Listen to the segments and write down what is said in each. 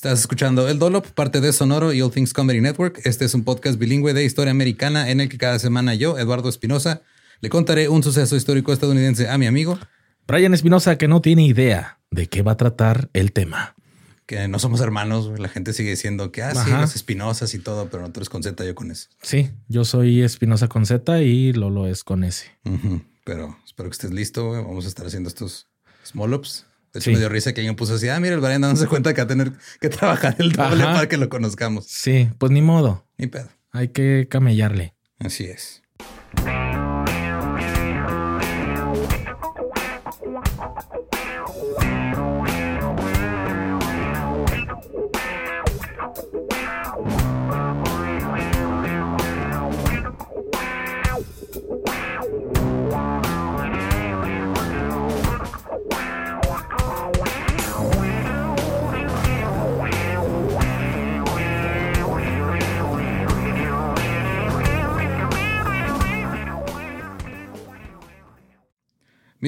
Estás escuchando El Dolop, parte de Sonoro y All Things Comedy Network. Este es un podcast bilingüe de historia americana en el que cada semana yo, Eduardo Espinosa, le contaré un suceso histórico estadounidense a mi amigo Brian Espinosa, que no tiene idea de qué va a tratar el tema. Que no somos hermanos, la gente sigue diciendo que ah, sí, los Espinosas y todo, pero no tú eres con Z, yo con S. Sí, yo soy Espinosa con Z y Lolo es con S. Pero espero que estés listo. Vamos a estar haciendo estos small ups. De hecho, me dio risa que alguien puso así, ah, mira, el Brian dándose cuenta que va a tener que trabajar el doble para que lo conozcamos. Sí, pues ni modo. Ni pedo. Hay que camellarle. Así es.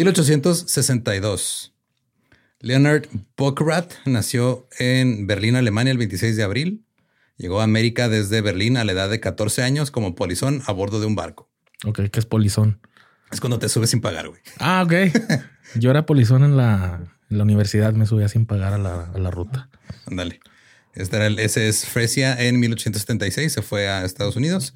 1862. Leonard Bockrath nació en Berlín, Alemania, el 26 de abril. Llegó a América desde Berlín a la edad de 14 años como polizón a bordo de un barco. Ok, ¿qué es polizón? Es cuando te subes sin pagar, güey. Ah, ok. Yo era polizón en la, universidad, me subía sin pagar a la, ruta. Ándale. Este era el, ese es Fresia en 1876, se fue a Estados Unidos.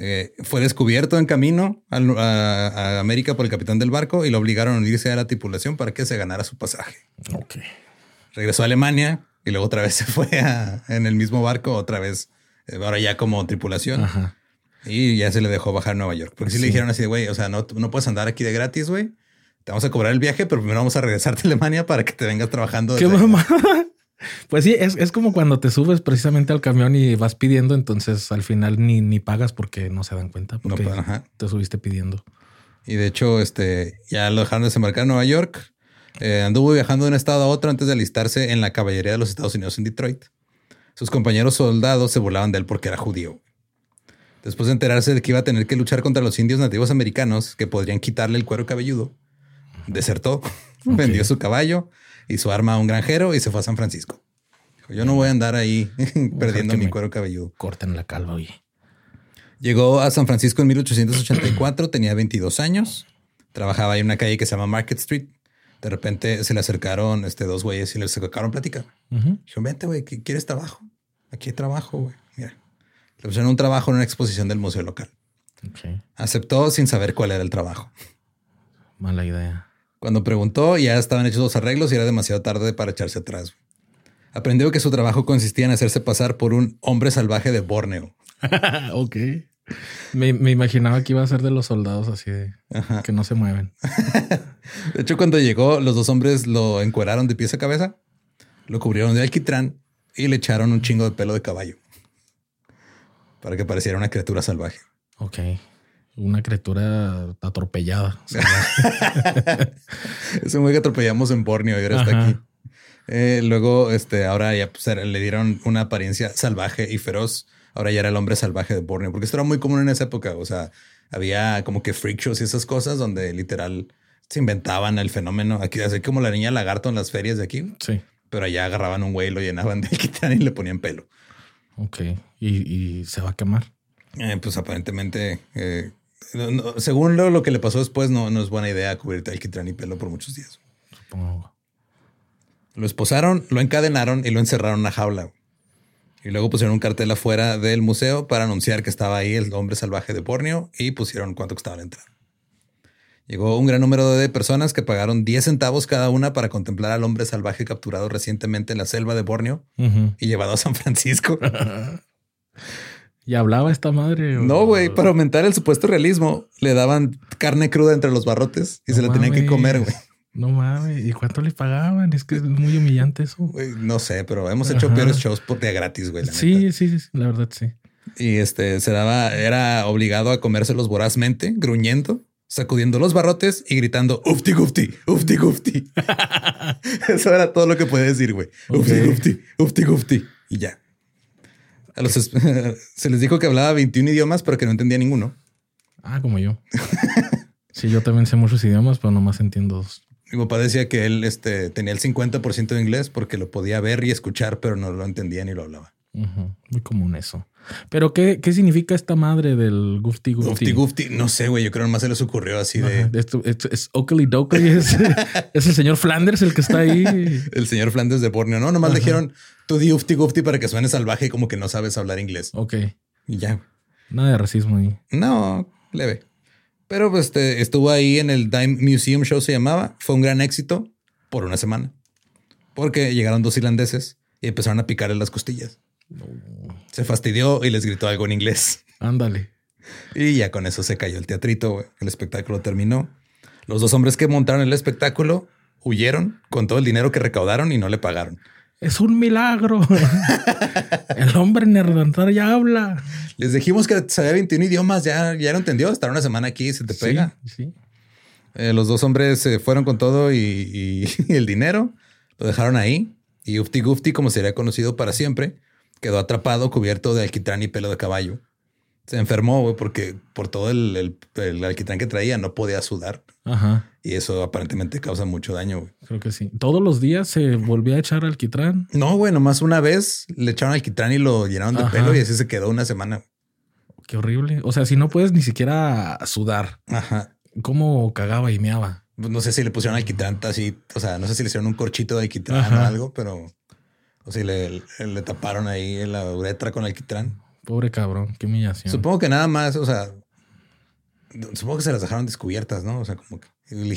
Eh, fue descubierto en camino a, América por el capitán del barco y lo obligaron a unirse a la tripulación para que se ganara su pasaje. Ok. Regresó a Alemania y luego otra vez se fue en el mismo barco, otra vez, eh, ahora ya como tripulación. Y ya se le dejó bajar a Nueva York. Porque sí, le dijeron así de, güey, o sea, no, no puedes andar aquí de gratis, güey. Te vamos a cobrar el viaje, pero primero vamos a regresarte a Alemania para que te vengas trabajando. ¿Qué mamá? Pues sí, es, como cuando te subes precisamente al camión y vas pidiendo, entonces al final ni, ni pagas porque no se dan cuenta porque te subiste pidiendo. Y de hecho, este ya lo dejaron desembarcar en Nueva York. Eh, anduvo viajando de un estado a otro antes de alistarse en la caballería de los Estados Unidos en Detroit. Sus compañeros soldados se burlaban de él porque era judío. Después de enterarse de que iba a tener que luchar contra los indios nativos americanos que podrían quitarle el cuero cabelludo, desertó, vendió su caballo y su arma a un granjero y se fue a San Francisco. yo no voy a andar ahí perdiendo mi cuero cabelludo. Corten la calva, oye. Llegó a San Francisco en 1884, tenía 22 años. Trabajaba en una calle que se llama Market Street. De repente se le acercaron este, dos güeyes y le sacaron plática. Dijo, vente, güey, ¿quieres trabajo? Aquí hay trabajo, güey. Mira. Le pusieron un trabajo en una exposición del museo local. Aceptó sin saber cuál era el trabajo. Mala idea. Cuando preguntó, ya estaban hechos los arreglos y era demasiado tarde para echarse atrás. Aprendió que su trabajo consistía en hacerse pasar por un hombre salvaje de Borneo. ok. Me, imaginaba que iba a ser de los soldados así de que no se mueven. de hecho, cuando llegó, los dos hombres lo encueraron de pies a cabeza, lo cubrieron de alquitrán y le echaron un chingo de pelo de caballo para que pareciera una criatura salvaje. Ok una criatura atropellada. es un güey que atropellamos en Borneo y ahora está aquí. Eh, luego, este, ahora ya pues, le dieron una apariencia salvaje y feroz. Ahora ya era el hombre salvaje de Borneo, porque esto era muy común en esa época. O sea, había como que freak shows y esas cosas donde literal se inventaban el fenómeno. Aquí, así como la niña lagarto en las ferias de aquí. Sí. Pero allá agarraban un güey, lo llenaban de quitar y le ponían pelo. Ok. ¿Y, se va a quemar? Eh, pues aparentemente eh, según lo, que le pasó después, no, no es buena idea cubrirte alquitrán y pelo por muchos días. Lo esposaron, lo encadenaron y lo encerraron en una jaula. Y luego pusieron un cartel afuera del museo para anunciar que estaba ahí el hombre salvaje de Borneo y pusieron cuánto costaba la entrada. Llegó un gran número de personas que pagaron 10 centavos cada una para contemplar al hombre salvaje capturado recientemente en la selva de Borneo y llevado a San Francisco. ¿Y hablaba esta madre? No, güey, para aumentar el supuesto realismo, le daban carne cruda entre los barrotes y se la tenían que comer, güey. No mames, ¿y cuánto le pagaban? Es que es muy humillante eso. no sé, pero hemos hecho peores shows por día gratis, güey. Sí, sí, sí, la verdad sí. Y este se daba, era obligado a comérselos vorazmente, gruñendo, sacudiendo los barrotes y gritando ufti gufti, ufti gufti. Eso era todo lo que podía decir, güey. Ufti gufti, ufti gufti. Y ya. A los se les dijo que hablaba 21 idiomas, pero que no entendía ninguno. Ah, como yo. sí, yo también sé muchos idiomas, pero nomás entiendo dos. Mi papá decía que él este, tenía el 50% de inglés porque lo podía ver y escuchar, pero no lo entendía ni lo hablaba. Muy común eso. Pero ¿qué, ¿qué, significa esta madre del Gufti Gufti? Gufti Gufti, no sé, güey. Yo creo que más se les ocurrió así de. Esto, es Oakley Dokley. Es, es, el señor Flanders el que está ahí. el señor Flanders de Borneo. No, nomás le dijeron tú di Ufti Gufti para que suene salvaje y como que no sabes hablar inglés. Ok. Y ya. Nada de racismo ahí. No, leve. Pero pues este, estuvo ahí en el Dime Museum Show, se llamaba. Fue un gran éxito por una semana. Porque llegaron dos irlandeses y empezaron a picarle las costillas. Se fastidió y les gritó algo en inglés. Ándale. Y ya con eso se cayó el teatrito. El espectáculo terminó. Los dos hombres que montaron el espectáculo huyeron con todo el dinero que recaudaron y no le pagaron. Es un milagro. el hombre neerlandés ya habla. Les dijimos que sabía 21 idiomas, ya, ya lo entendió. Estar una semana aquí y se te pega. Sí. Eh, los dos hombres se fueron con todo y, el dinero. Lo dejaron ahí. Y Ufti Gufti, como sería conocido para siempre, quedó atrapado, cubierto de alquitrán y pelo de caballo. Se enfermó, güey, porque por todo el, el, alquitrán que traía no podía sudar. Ajá. Y eso aparentemente causa mucho daño, güey. Creo que sí. ¿Todos los días se volvía a echar alquitrán? No, güey, nomás una vez le echaron alquitrán y lo llenaron de pelo y así se quedó una semana. Qué horrible. O sea, si no puedes ni siquiera sudar. Ajá. ¿Cómo cagaba y meaba? Pues no sé si le pusieron alquitrán así, o sea, no sé si le hicieron un corchito de alquitrán o algo, pero o si le, le taparon ahí la uretra con alquitrán. Pobre cabrón, qué humillación. Supongo que nada más, o sea, supongo que se las dejaron descubiertas, ¿no? O sea, como que.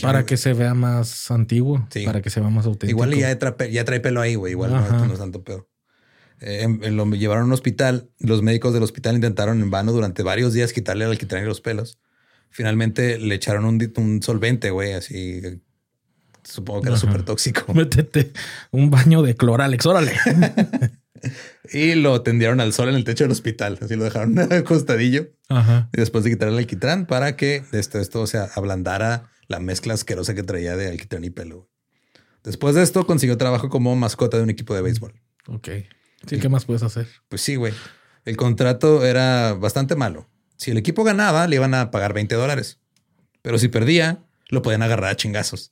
Para que se vea más antiguo, sí. para que se vea más auténtico. Igual ya, trae, ya trae pelo ahí, güey. Igual no, no, es tanto pedo. Eh, em, lo llevaron a un hospital. Los médicos del hospital intentaron en vano durante varios días quitarle al alquitrán y los pelos. Finalmente le echaron un, un solvente, güey, así. Supongo que era súper tóxico. Métete un baño de cloralex, órale. y lo tendieron al sol en el techo del hospital. Así lo dejaron acostadillo. Ajá. Y después de quitarle el alquitrán para que esto, esto se ablandara la mezcla asquerosa que traía de alquitrán y pelo. Después de esto consiguió trabajo como mascota de un equipo de béisbol. Ok. Sí, ¿qué más puedes hacer? Pues sí, güey. El contrato era bastante malo. Si el equipo ganaba, le iban a pagar 20 dólares. Pero si perdía, lo podían agarrar a chingazos.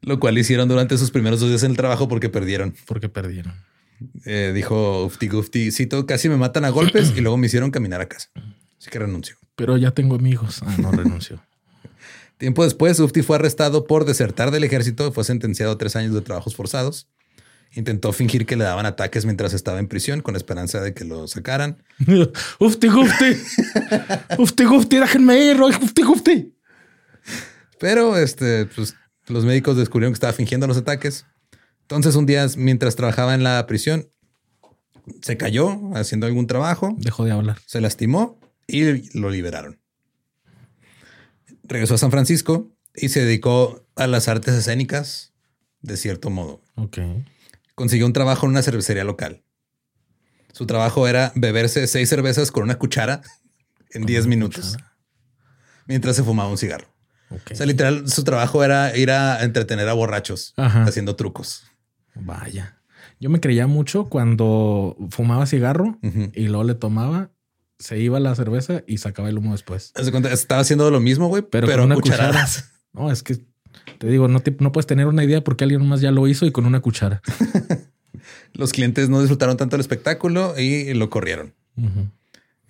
Lo cual hicieron durante sus primeros dos días en el trabajo porque perdieron. Porque perdieron. Eh, dijo Ufti Gufti, cito, casi me matan a golpes y luego me hicieron caminar a casa. Así que renunció. Pero ya tengo amigos. Ah, no renunció. Tiempo después, Ufti fue arrestado por desertar del ejército. Fue sentenciado a tres años de trabajos forzados. Intentó fingir que le daban ataques mientras estaba en prisión con esperanza de que lo sacaran. ufti Gufti. ufti Gufti, déjenme ir. Ufti Gufti. Pero este, pues los médicos descubrieron que estaba fingiendo los ataques. Entonces, un día, mientras trabajaba en la prisión, se cayó haciendo algún trabajo. Dejó de hablar. Se lastimó y lo liberaron. Regresó a San Francisco y se dedicó a las artes escénicas de cierto modo. Ok. Consiguió un trabajo en una cervecería local. Su trabajo era beberse seis cervezas con una cuchara en diez minutos mientras se fumaba un cigarro. O sea, literal, su trabajo era ir a entretener a borrachos haciendo trucos. Vaya. Yo me creía mucho cuando fumaba cigarro y luego le tomaba, se iba la cerveza y sacaba el humo después. Estaba haciendo lo mismo, güey, pero, con una cuchara. No, es que te digo, no, no puedes tener una idea porque alguien más ya lo hizo y con una cuchara. Los clientes no disfrutaron tanto el espectáculo y lo corrieron.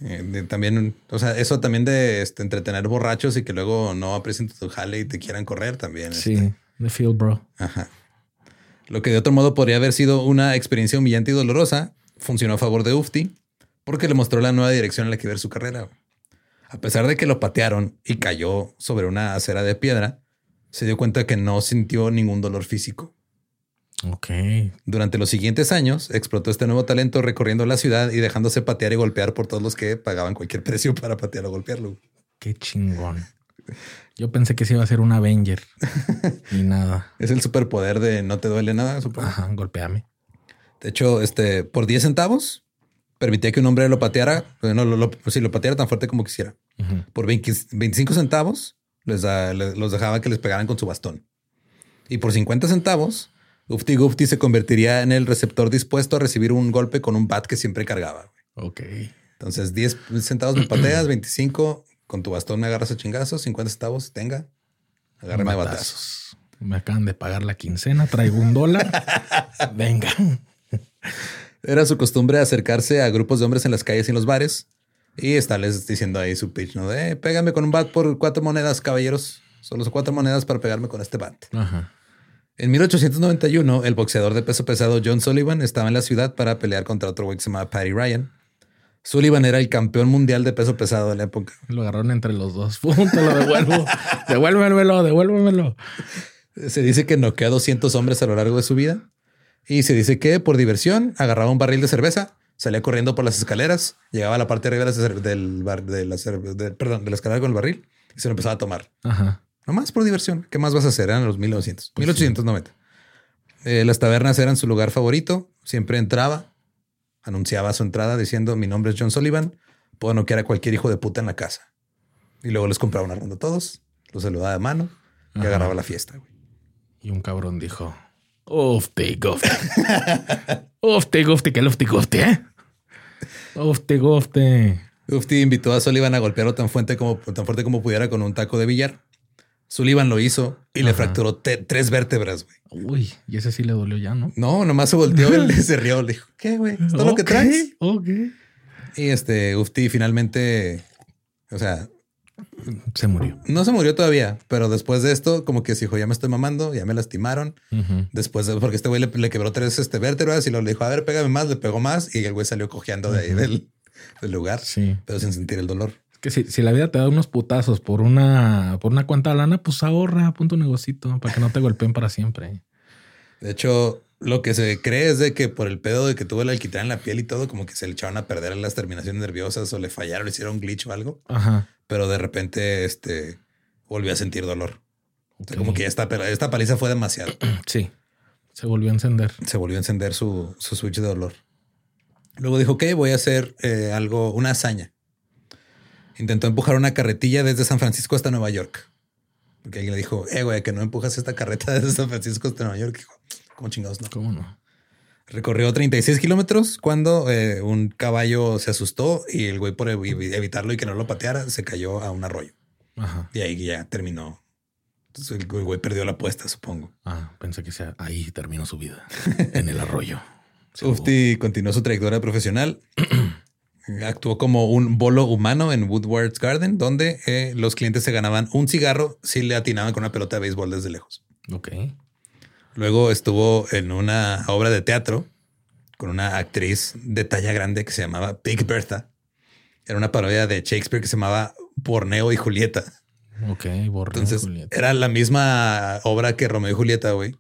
Eh, también, o sea, eso también de este, entretener borrachos y que luego no aprecien tu jale y te quieran correr también. Sí, este. the feel, bro. Ajá. Lo que de otro modo podría haber sido una experiencia humillante y dolorosa, funcionó a favor de Ufti porque le mostró la nueva dirección en la que ver su carrera. A pesar de que lo patearon y cayó sobre una acera de piedra, se dio cuenta que no sintió ningún dolor físico. Ok. Durante los siguientes años explotó este nuevo talento recorriendo la ciudad y dejándose patear y golpear por todos los que pagaban cualquier precio para patear o golpearlo. Qué chingón. Yo pensé que se iba a ser un Avenger. y nada. Es el superpoder de no te duele nada, supongo. Ajá, golpeame. De hecho, este, por 10 centavos, permitía que un hombre lo pateara, no, lo, lo, si lo pateara tan fuerte como quisiera. Por 25 centavos, les los dejaba que les pegaran con su bastón. Y por 50 centavos, Ufti Gufti se convertiría en el receptor dispuesto a recibir un golpe con un bat que siempre cargaba. Ok. Entonces, 10 centavos me pateas, 25 con tu bastón me agarras a chingazos, 50 centavos, tenga, agárrame a batazos. Me acaban de pagar la quincena, traigo un dólar. Venga. Era su costumbre acercarse a grupos de hombres en las calles y en los bares y estarles diciendo ahí su pitch, ¿no? De, pégame con un bat por cuatro monedas, caballeros. Solo cuatro monedas para pegarme con este bat. En 1891, el boxeador de peso pesado John Sullivan estaba en la ciudad para pelear contra otro güey que se llamaba Patty Ryan. Sullivan era el campeón mundial de peso pesado de la época. Lo agarraron entre los dos. Te lo devuelvo. devuélvemelo, devuélvemelo. Se dice que noqueó a 200 hombres a lo largo de su vida. Y se dice que por diversión agarraba un barril de cerveza, salía corriendo por las escaleras, llegaba a la parte de arriba del bar, de la, perdón, de la escalera con el barril y se lo empezaba a tomar. Ajá. Nomás por diversión. ¿Qué más vas a hacer? Eran los 1900, 1890. Eh, las tabernas eran su lugar favorito. Siempre entraba, anunciaba su entrada diciendo: Mi nombre es John Sullivan. Puedo noquear a cualquier hijo de puta en la casa. Y luego les compraba una ronda a todos, los saludaba de mano y agarraba la fiesta. Y un cabrón dijo: Ufti, gofte. ufti, gofte, que ufti, gofte, ¿eh? Ufti, gofte. Ufti invitó a Sullivan a golpearlo tan fuerte como, tan fuerte como pudiera con un taco de billar. Sullivan lo hizo y le fracturó tres vértebras, güey. Uy, y ese sí le dolió ya, ¿no? No, nomás se volteó y se rió. Le dijo, ¿qué, güey? ¿Es todo lo que traes? Ok. Y este Ufti finalmente, o sea, se murió. No se murió todavía, pero después de esto, como que se dijo, ya me estoy mamando, ya me lastimaron. Después de, porque este güey le, quebró tres este, vértebras y lo le dijo, a ver, pégame más, le pegó más y el güey salió cojeando de ahí del, lugar, sí. pero sin sentir el dolor. Es que si, si, la vida te da unos putazos por una, por una cuenta de lana, pues ahorra, punto negocito para que no te golpeen para siempre. De hecho, lo que se cree es de que por el pedo de que tuvo el alquitrán en la piel y todo, como que se le echaron a perder las terminaciones nerviosas o le fallaron, le hicieron glitch o algo. Ajá pero de repente este, volvió a sentir dolor. como que esta, esta paliza fue demasiado. Sí. Se volvió a encender. Se volvió a encender su, su switch de dolor. Luego dijo, ok, voy a hacer eh, algo, una hazaña. Intentó empujar una carretilla desde San Francisco hasta Nueva York. Porque alguien le dijo, eh, güey, que no empujas esta carreta desde San Francisco hasta Nueva York. Dijo, ¿cómo chingados no? ¿Cómo no? Recorrió 36 kilómetros cuando eh, un caballo se asustó y el güey por evitarlo y que no lo pateara se cayó a un arroyo. Ajá. Y ahí ya terminó. Entonces el güey perdió la apuesta, supongo. Ah, pensé que sea ahí terminó su vida en el arroyo. Ufti continuó su trayectoria profesional. Actuó como un bolo humano en Woodward's Garden, donde eh, los clientes se ganaban un cigarro si le atinaban con una pelota de béisbol desde lejos. Ok. Luego estuvo en una obra de teatro con una actriz de talla grande que se llamaba Big Bertha. Era una parodia de Shakespeare que se llamaba Borneo y Julieta. Ok, Borneo Entonces, y Julieta. Era la misma obra que Romeo y Julieta, güey.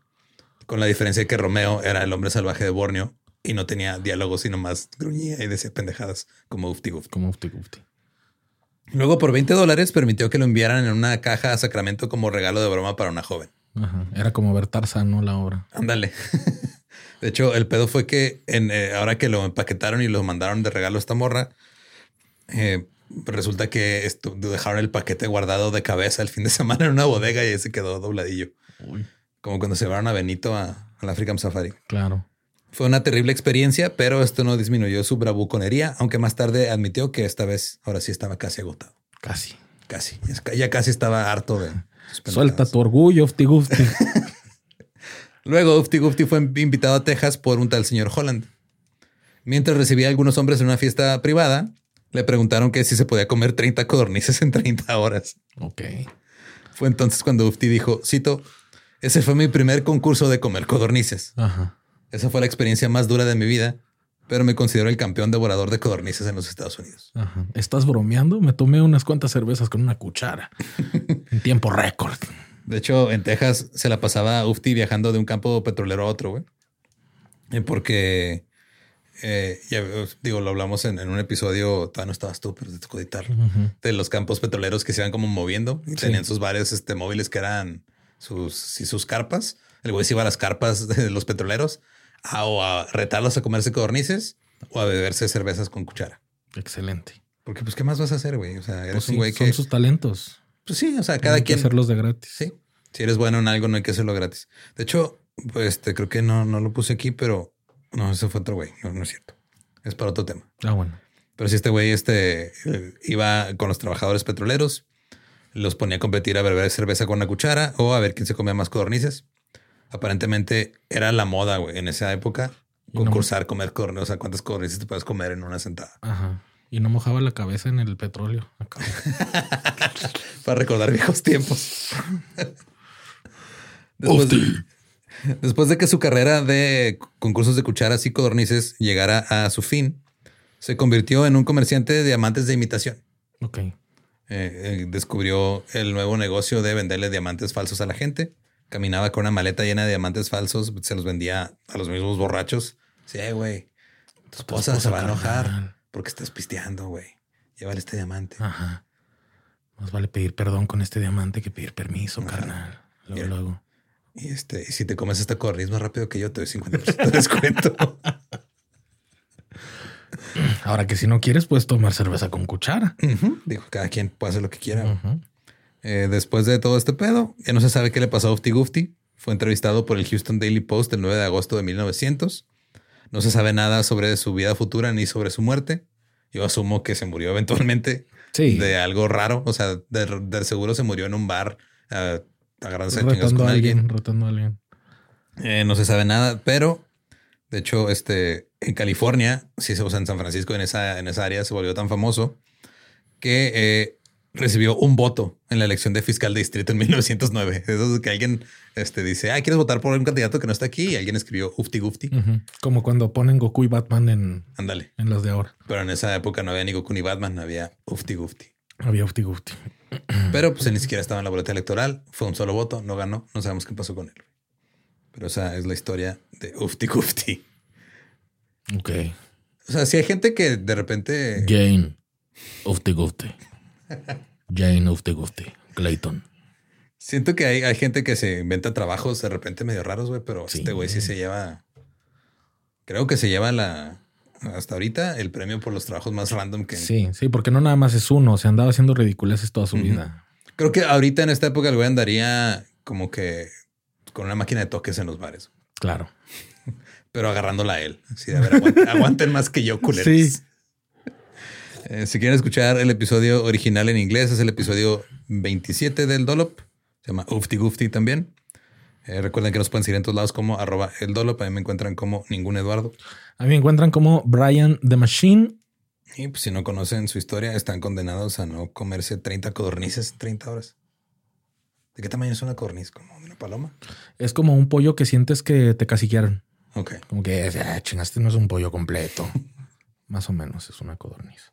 Con la diferencia de que Romeo era el hombre salvaje de Borneo y no tenía diálogos, sino más gruñía y decía pendejadas como Ufti Gufti. Como Ufti Gufti. Luego, por 20 dólares, permitió que lo enviaran en una caja a Sacramento como regalo de broma para una joven. Era como ver Tarzán, ¿no? La obra. Ándale. De hecho, el pedo fue que en, eh, ahora que lo empaquetaron y lo mandaron de regalo a esta morra, eh, resulta que dejaron el paquete guardado de cabeza el fin de semana en una bodega y ahí se quedó dobladillo. Como cuando se llevaron a Benito a, al African Safari. Claro. Fue una terrible experiencia, pero esto no disminuyó su bravuconería, aunque más tarde admitió que esta vez ahora sí estaba casi agotado. Casi. Casi. Ya casi estaba harto de, Suelta tu orgullo, Ufti Gufti. Luego, Ufti Gufti fue invitado a Texas por un tal señor Holland. Mientras recibía a algunos hombres en una fiesta privada, le preguntaron que si se podía comer 30 codornices en 30 horas. Ok. Fue entonces cuando Ufti dijo, cito, ese fue mi primer concurso de comer codornices. Ajá. Esa fue la experiencia más dura de mi vida pero me considero el campeón devorador de codornices en los Estados Unidos. ¿Estás bromeando? Me tomé unas cuantas cervezas con una cuchara en tiempo récord. De hecho, en Texas se la pasaba Ufti viajando de un campo petrolero a otro, güey. Porque eh, ya digo, lo hablamos en, un episodio, todavía no estabas tú, pero te tocó de los campos petroleros que se iban como moviendo y tenían sus varios este, móviles que eran sus, sus carpas. El güey se iba a las carpas de los petroleros a, o a retarlos a comerse codornices o a beberse cervezas con cuchara. Excelente. Porque, pues, ¿qué más vas a hacer, güey? O sea, eres pues un güey que. Son sus talentos. Pues sí, o sea, cada quien. Hay que hacerlos de gratis. Sí. Si eres bueno en algo, no hay que hacerlo gratis. De hecho, pues este, creo que no, no lo puse aquí, pero no, ese fue otro güey. No, no es cierto. Es para otro tema. Ah, bueno. Pero si este güey este, iba con los trabajadores petroleros, los ponía a competir a beber cerveza con una cuchara o a ver quién se comía más codornices. Aparentemente era la moda, güey, en esa época concursar, comer codornices. O sea, cuántas codornices te puedes comer en una sentada. Ajá. Y no mojaba la cabeza en el petróleo. Para recordar viejos tiempos. después, de, después, de, que su carrera de concursos de cucharas y codornices llegara a su fin, se convirtió en un comerciante de diamantes de imitación. Ok. Eh, eh, descubrió el nuevo negocio de venderle diamantes falsos a la gente. Caminaba con una maleta llena de diamantes falsos, se los vendía a los mismos borrachos. Sí, güey, tu esposa se va a enojar porque estás pisteando, güey. Llévale este diamante. Ajá. Más vale pedir perdón con este diamante que pedir permiso, carnal. Luego, luego. Y este, si te comes esta corriente más rápido que yo, te doy 50% de descuento. Ahora que si no quieres, puedes tomar cerveza con cuchara. Dijo, cada quien puede hacer lo que quiera. Eh, después de todo este pedo, ya no se sabe qué le pasó a Ufty Gufty. Fue entrevistado por el Houston Daily Post el 9 de agosto de 1900. No se sabe nada sobre su vida futura ni sobre su muerte. Yo asumo que se murió eventualmente de algo raro. O sea, de, seguro se murió en un bar uh, agarrándose con alguien. Rotando a alguien. Eh, no se sabe nada, pero de hecho, este en California, sí se usa en San Francisco, en esa, en esa área se volvió tan famoso que eh, recibió un voto en la elección de fiscal de distrito en 1909. Eso es que alguien este, dice, ah, ¿quieres votar por un candidato que no está aquí? Y alguien escribió Ufti Gufti. Como cuando ponen Goku y Batman en, Ándale. en los de ahora. Pero en esa época no había ni Goku ni Batman, había Ufti Gufti. Había Ufti Gufti. Pero pues ni siquiera estaba en la boleta electoral. Fue un solo voto, no ganó. No sabemos qué pasó con él. Pero esa es la historia de Ufti Gufti. Ok. O sea, si hay gente que de repente... Jane Ufti Gufti. Jane of the Clayton. Siento que hay, hay, gente que se inventa trabajos de repente medio raros, güey, pero este güey sí se lleva. Creo que se lleva la. Hasta ahorita el premio por los trabajos más random que. Sí, sí, porque no nada más es uno, se andaba haciendo ridiculeces toda su vida. Creo que ahorita en esta época el güey andaría como que con una máquina de toques en los bares. Claro. Pero agarrándola a él. Sí, a ver, aguanten, aguanten más que yo, culeros. Sí. Eh, si quieren escuchar el episodio original en inglés, es el episodio 27 del Dolop. Se llama Ufty Gufty también. Eh, recuerden que nos pueden seguir en todos lados como arroba el Dolop. A mí me encuentran como ningún Eduardo. A mí me encuentran como Brian the Machine. Y pues si no conocen su historia, están condenados a no comerse 30 codornices en 30 horas. ¿De qué tamaño es una codorniz? ¿Como una paloma? Es como un pollo que sientes que te casillaron. Ok. Como que ah, chingaste, no es un pollo completo. Más o menos es una codorniz.